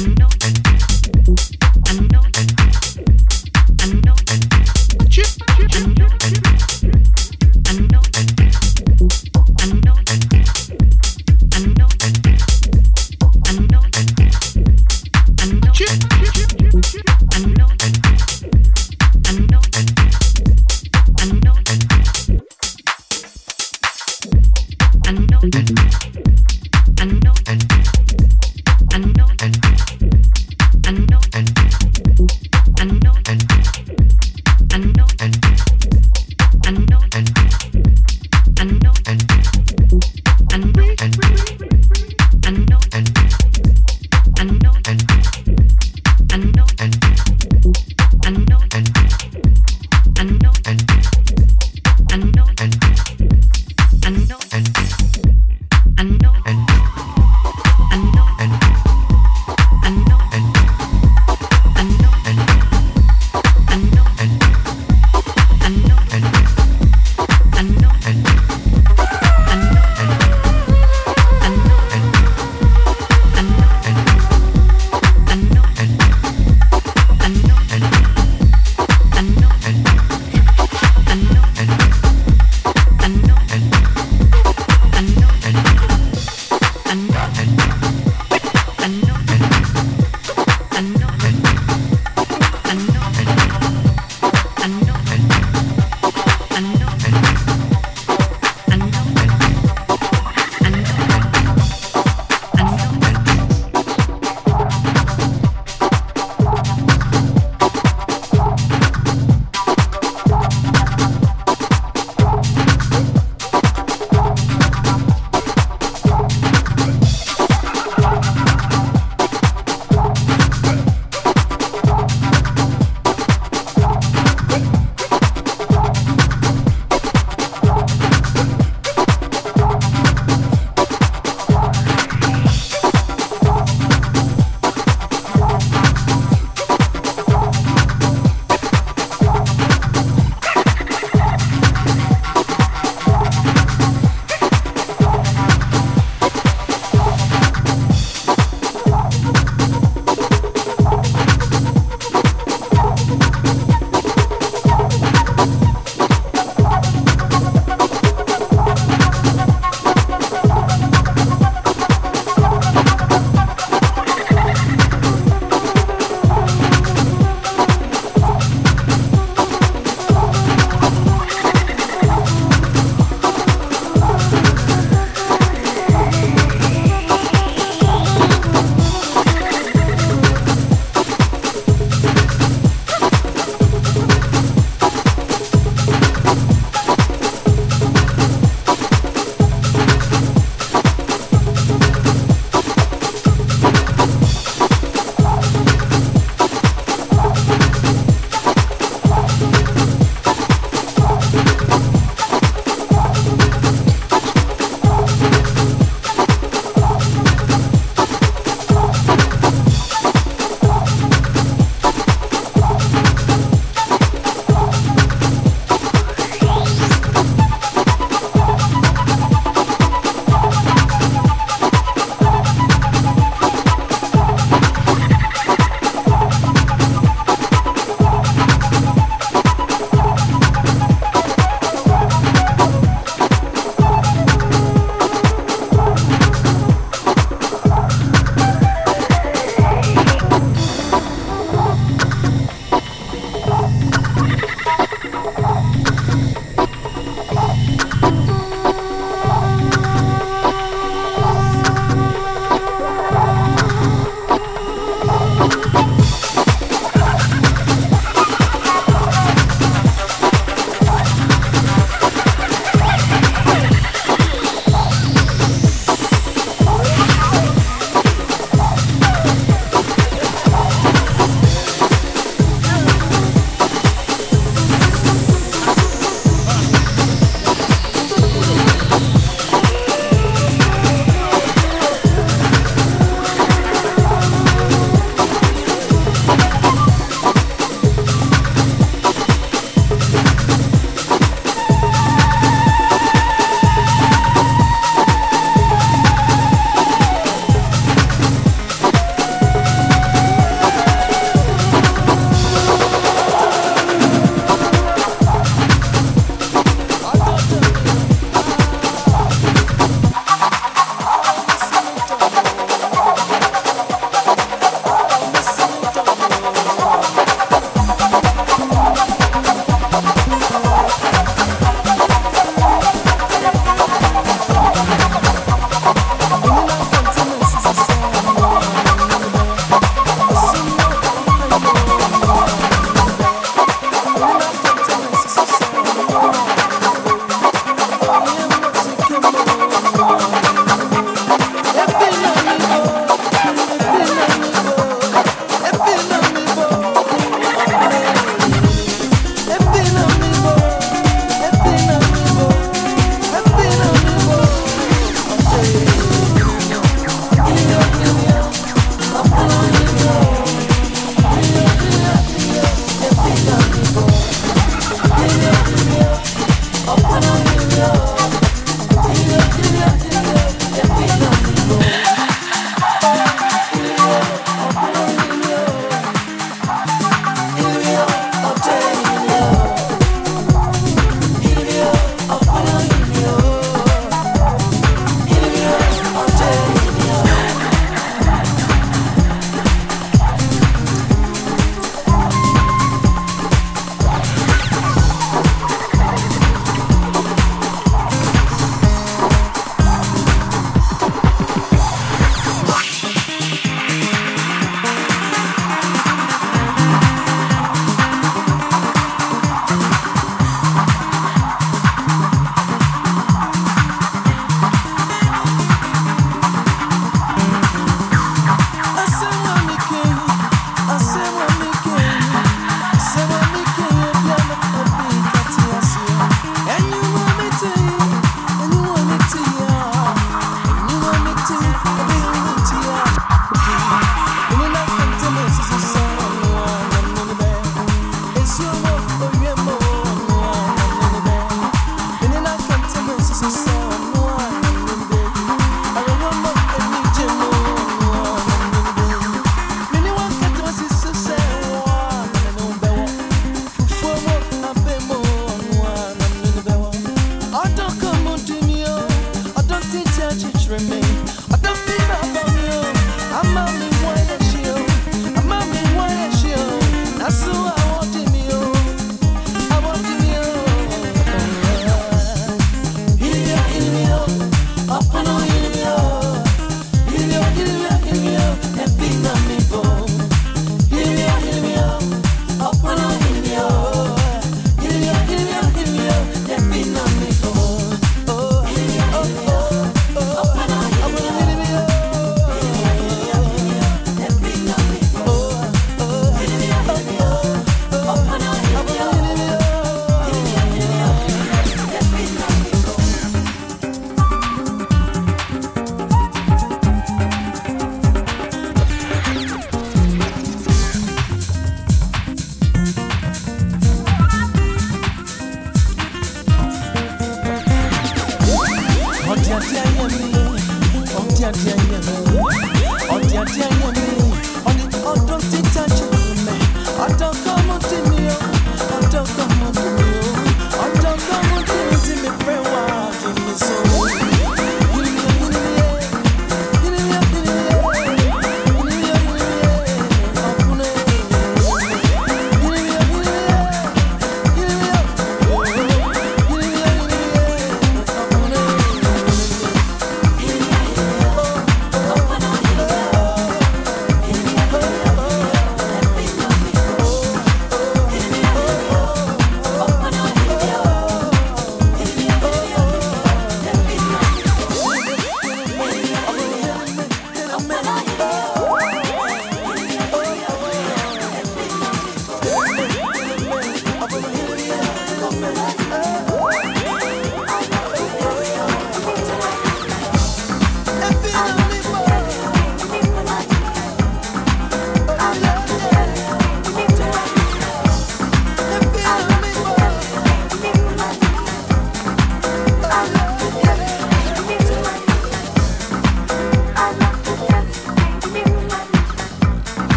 Know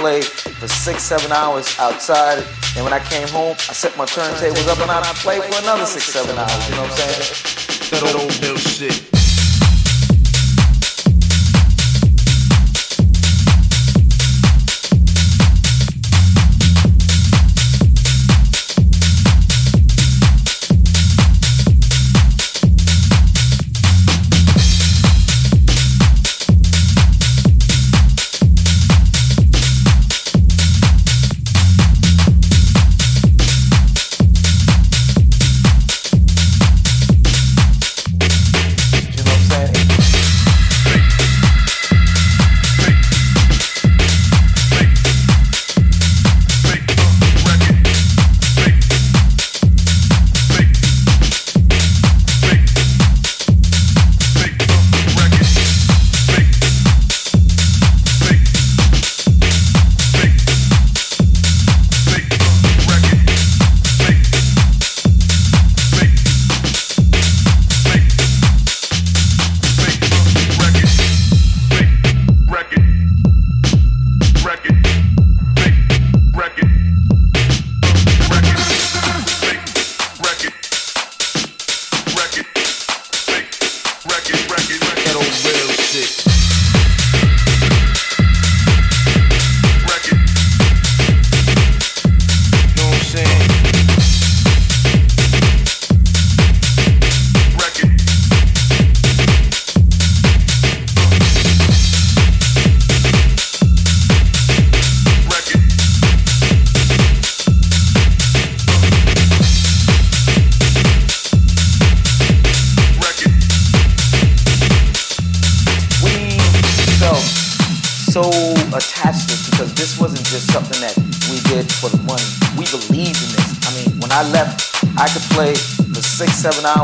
play for six, seven hours outside. And when I came home, I set my turntables up and I played for another six, seven hours. You know what I'm saying? That old bill shit.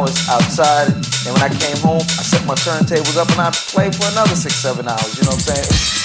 hours outside. And when I came home, I set my turntables up and I played for another six, seven hours. You know what I'm saying?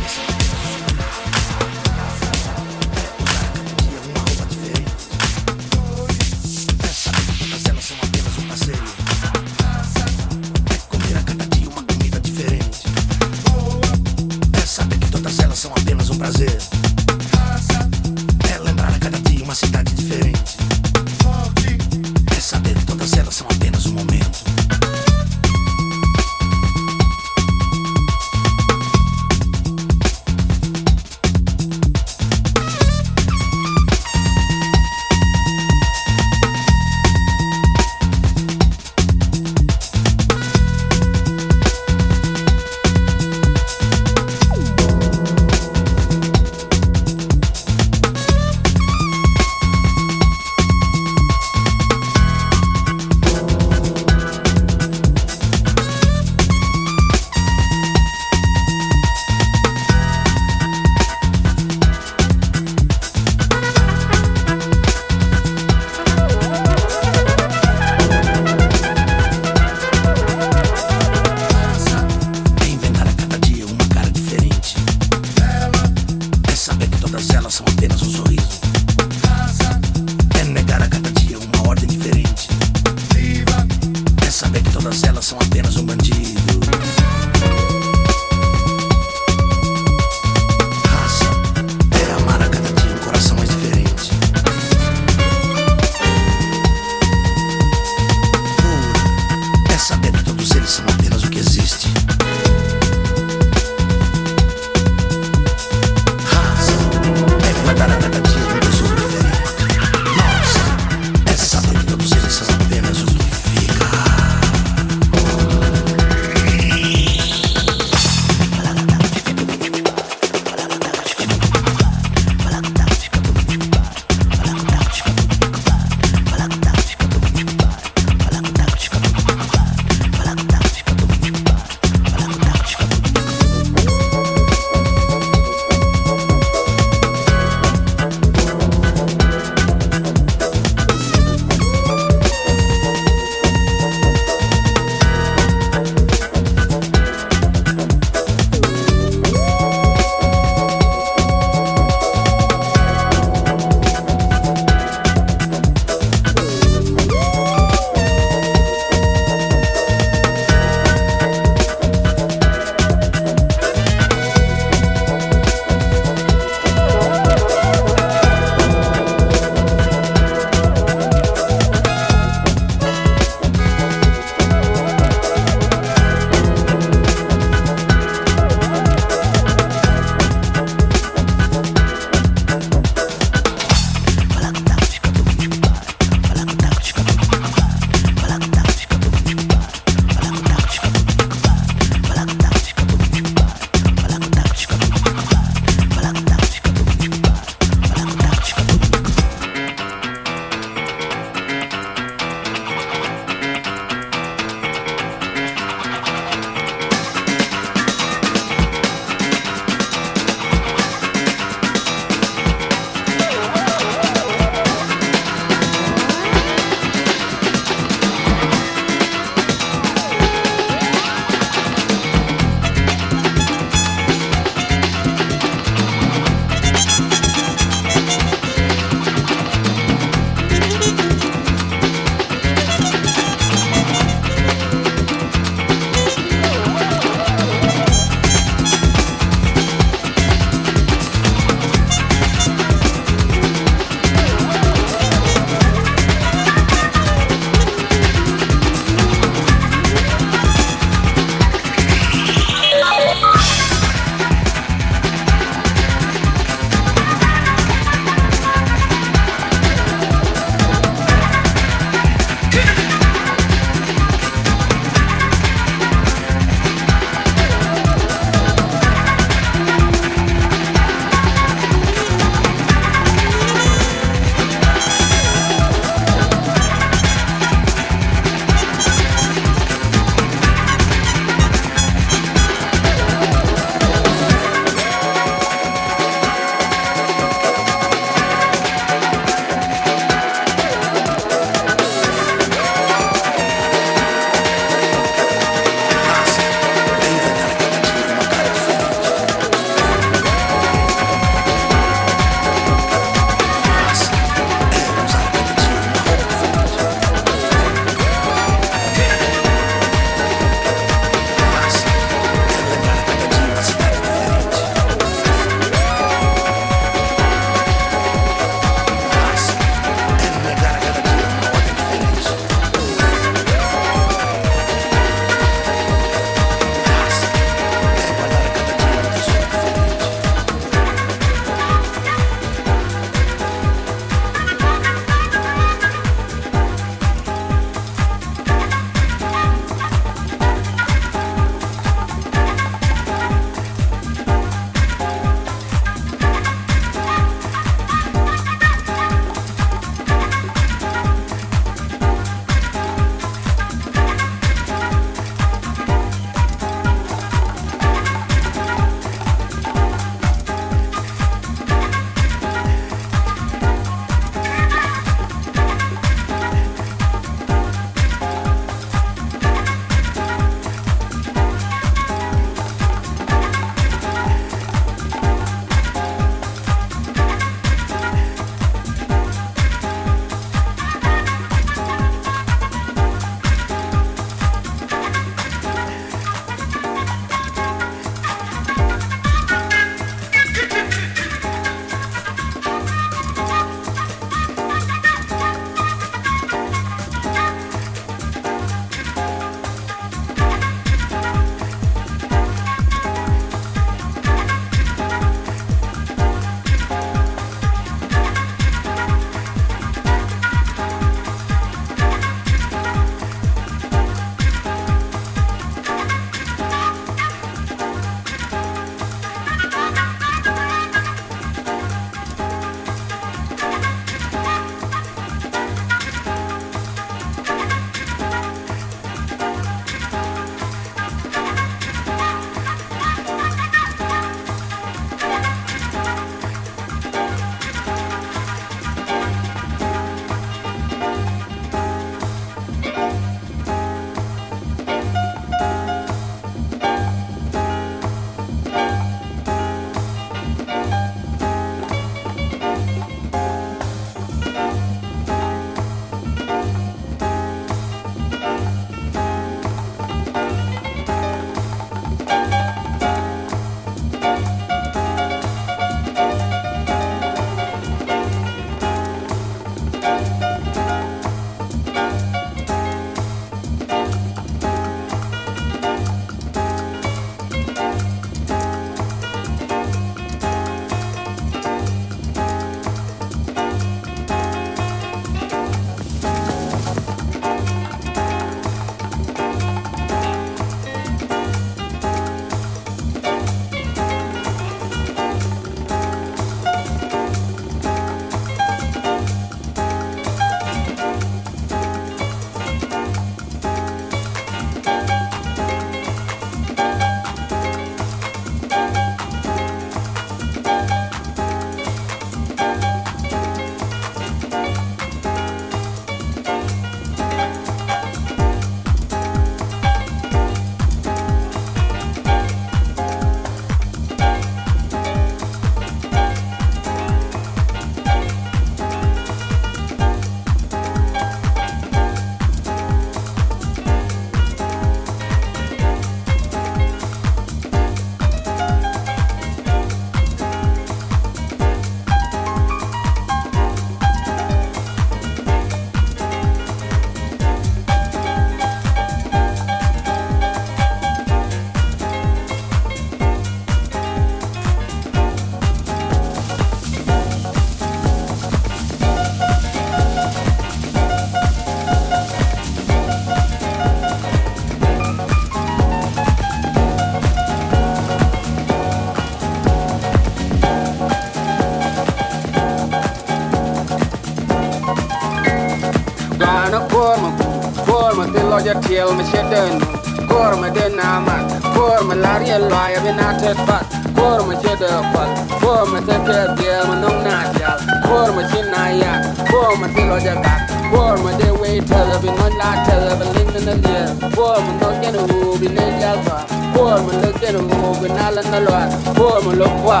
Ma kor ma den na ma kor ma lar ye lo ya bi na tet pat kor ma chede pat kor ma te ke bie ma nong na ja kor ma chin na ya kor ma ti lo ja ka kor ma de we te la bi non la te la bi ling na ye kor ma no gen u bi ne ja ka kor ma le gen u bi na la na lo kor ma lo kwa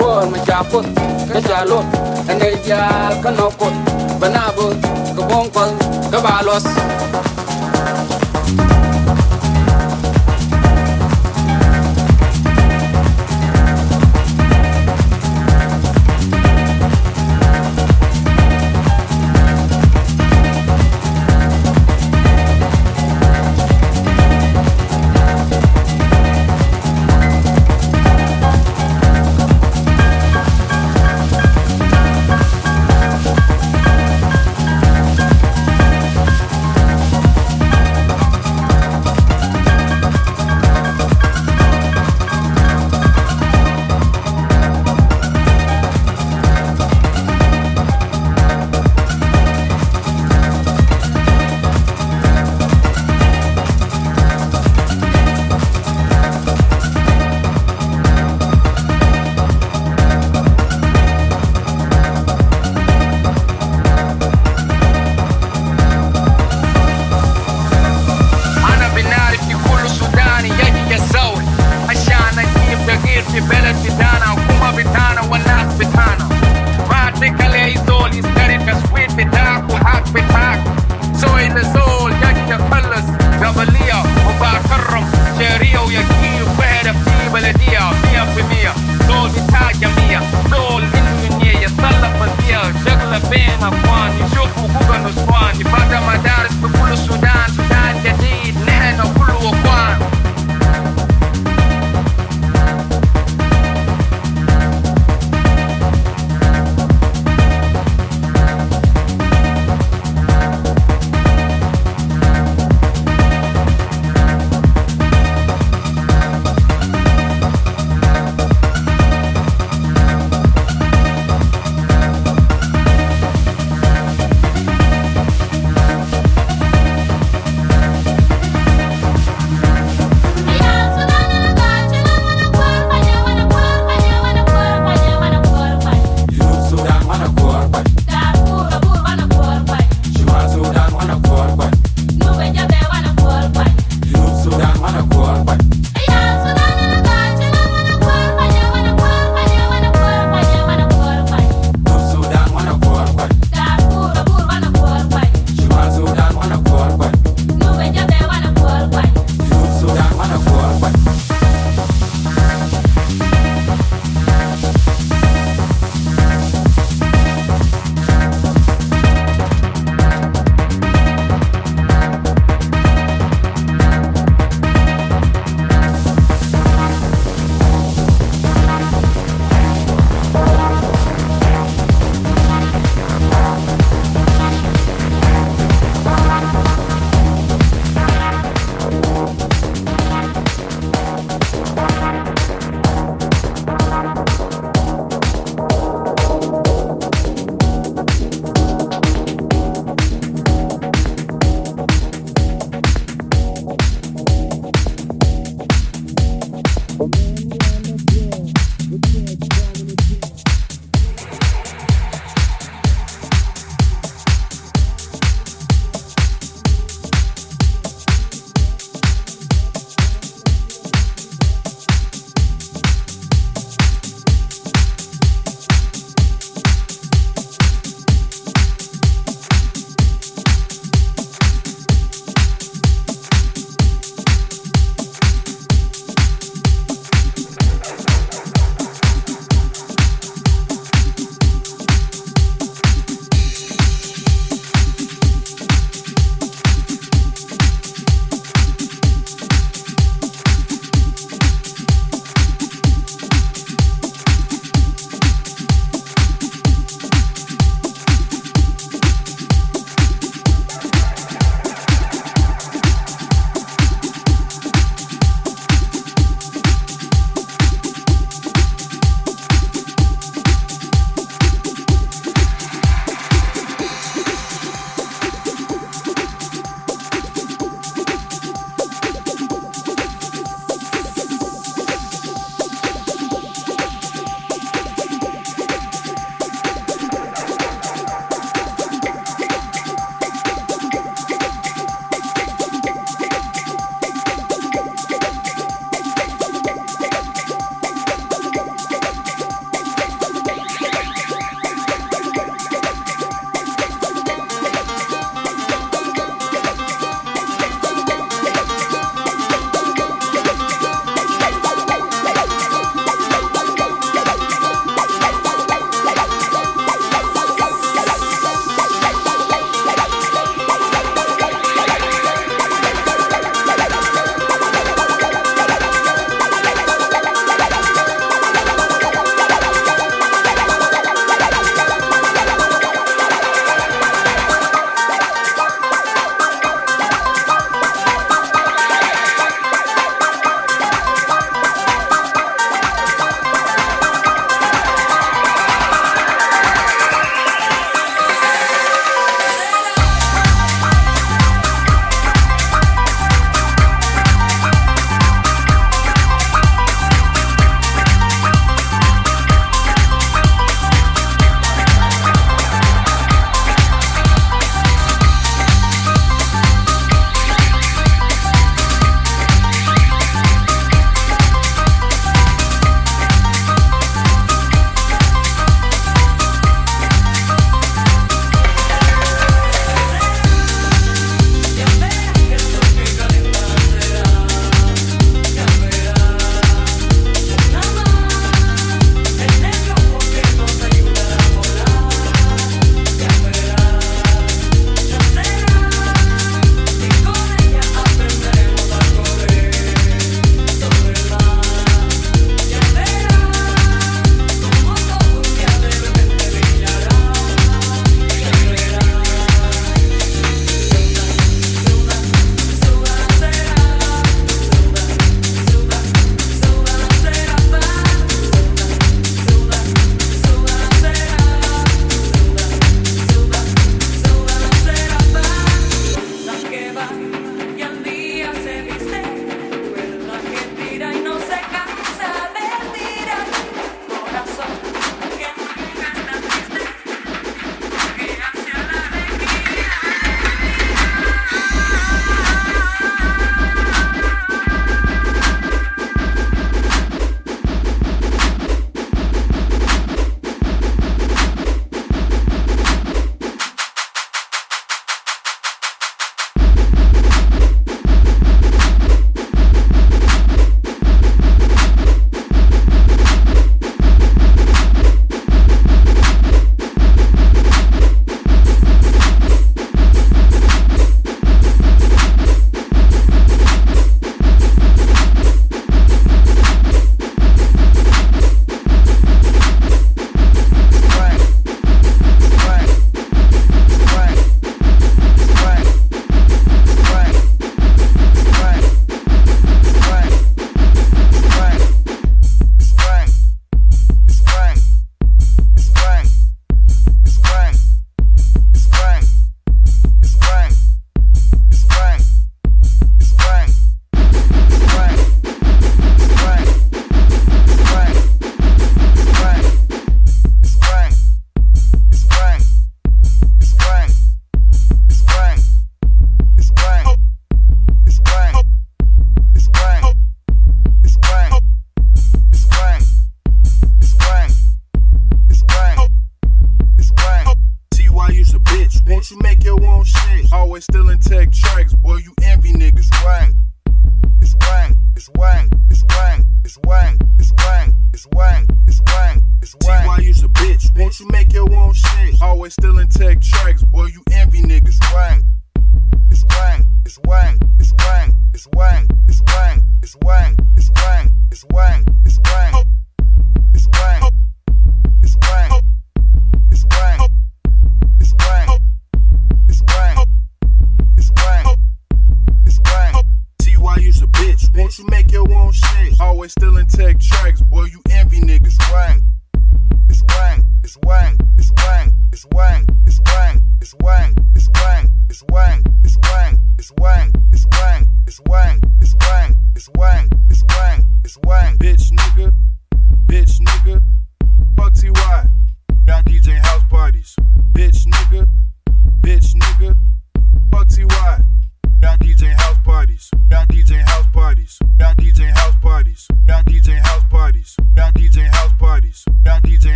kor ma cha put ka cha lo ane ja ka no ko banabu ka bon ko ka ba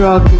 struggle.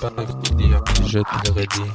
pas, je te le redis.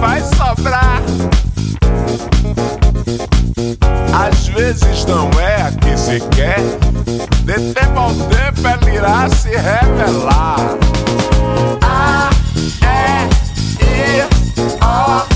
Vai sobrar. Às vezes não é a que se quer. De tempo ao tempo ela irá se revelar. A, E, I, O,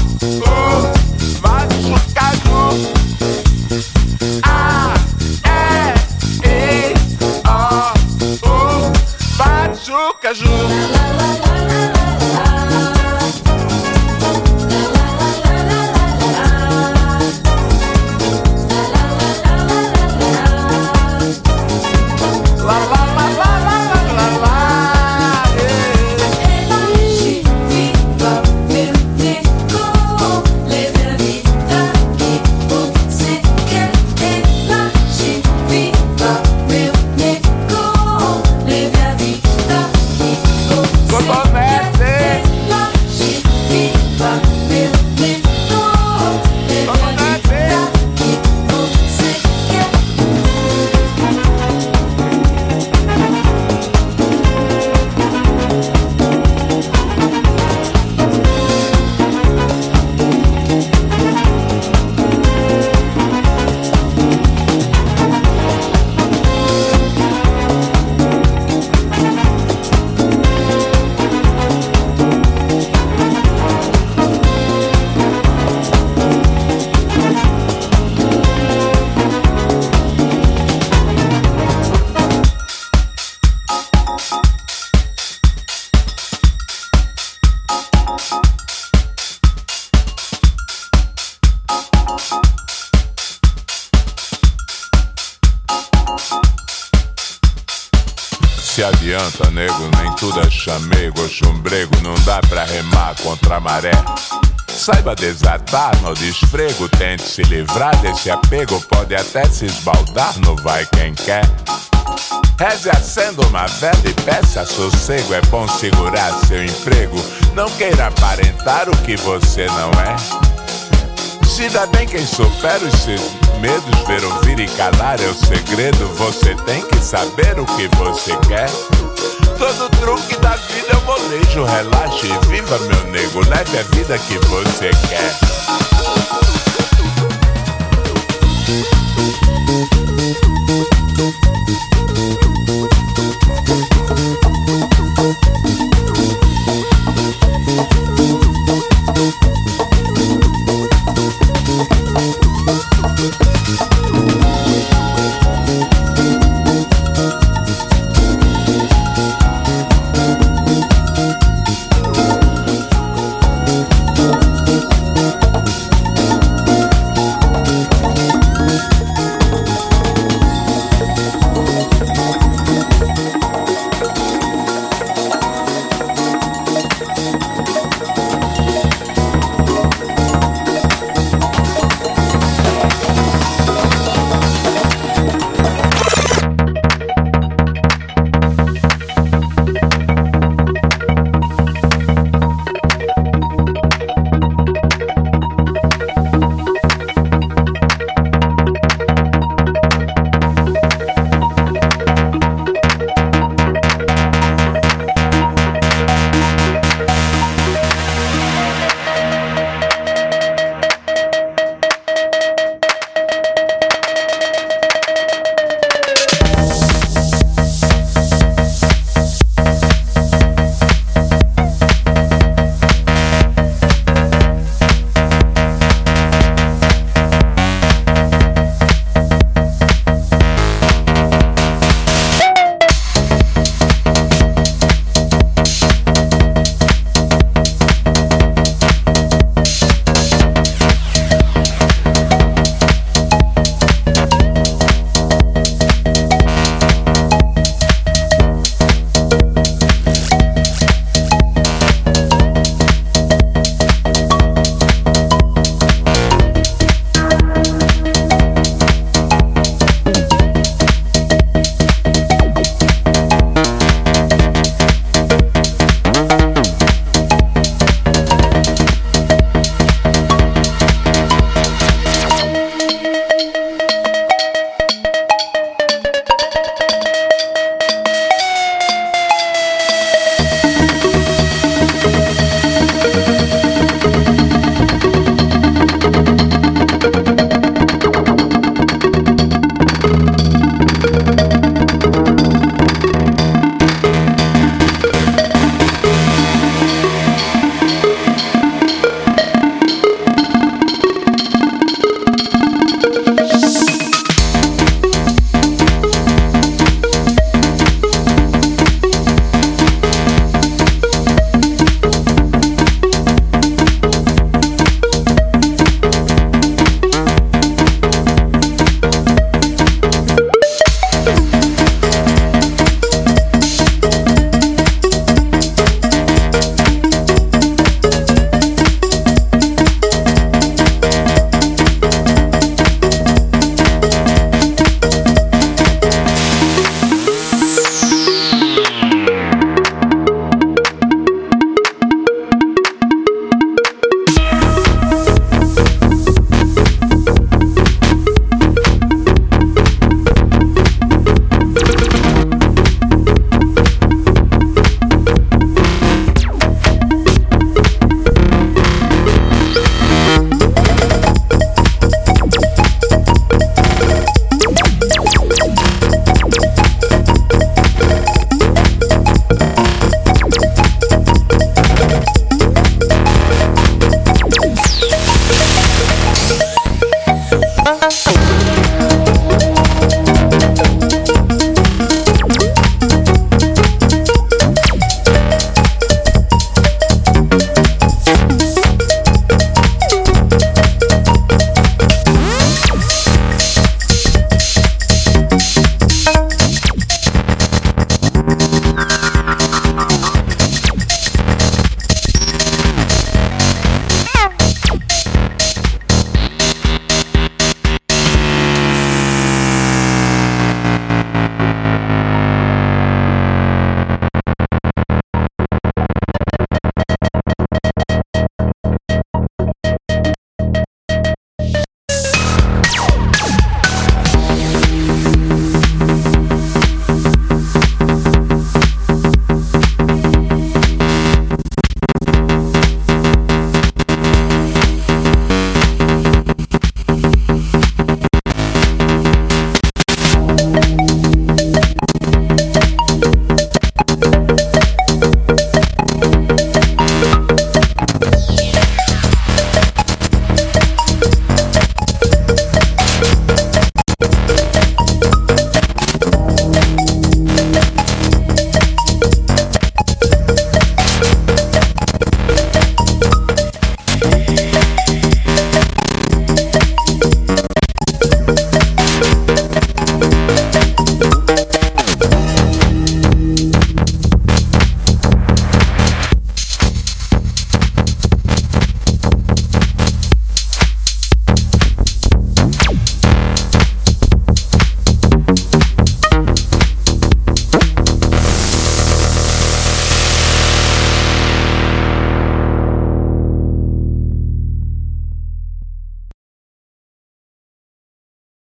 no desfrego, tente se livrar desse apego, pode até se esbaldar, não vai quem quer. Reze acenda uma vela e peça sossego, é bom segurar seu emprego, não queira aparentar o que você não é. Se dá bem quem supera os seus medos, ver, ouvir e calar é o segredo. Você tem que saber o que você quer. Todo truque da vida um molejo. Relaxe e viva, meu nego. Leve a vida que você quer. Thank you.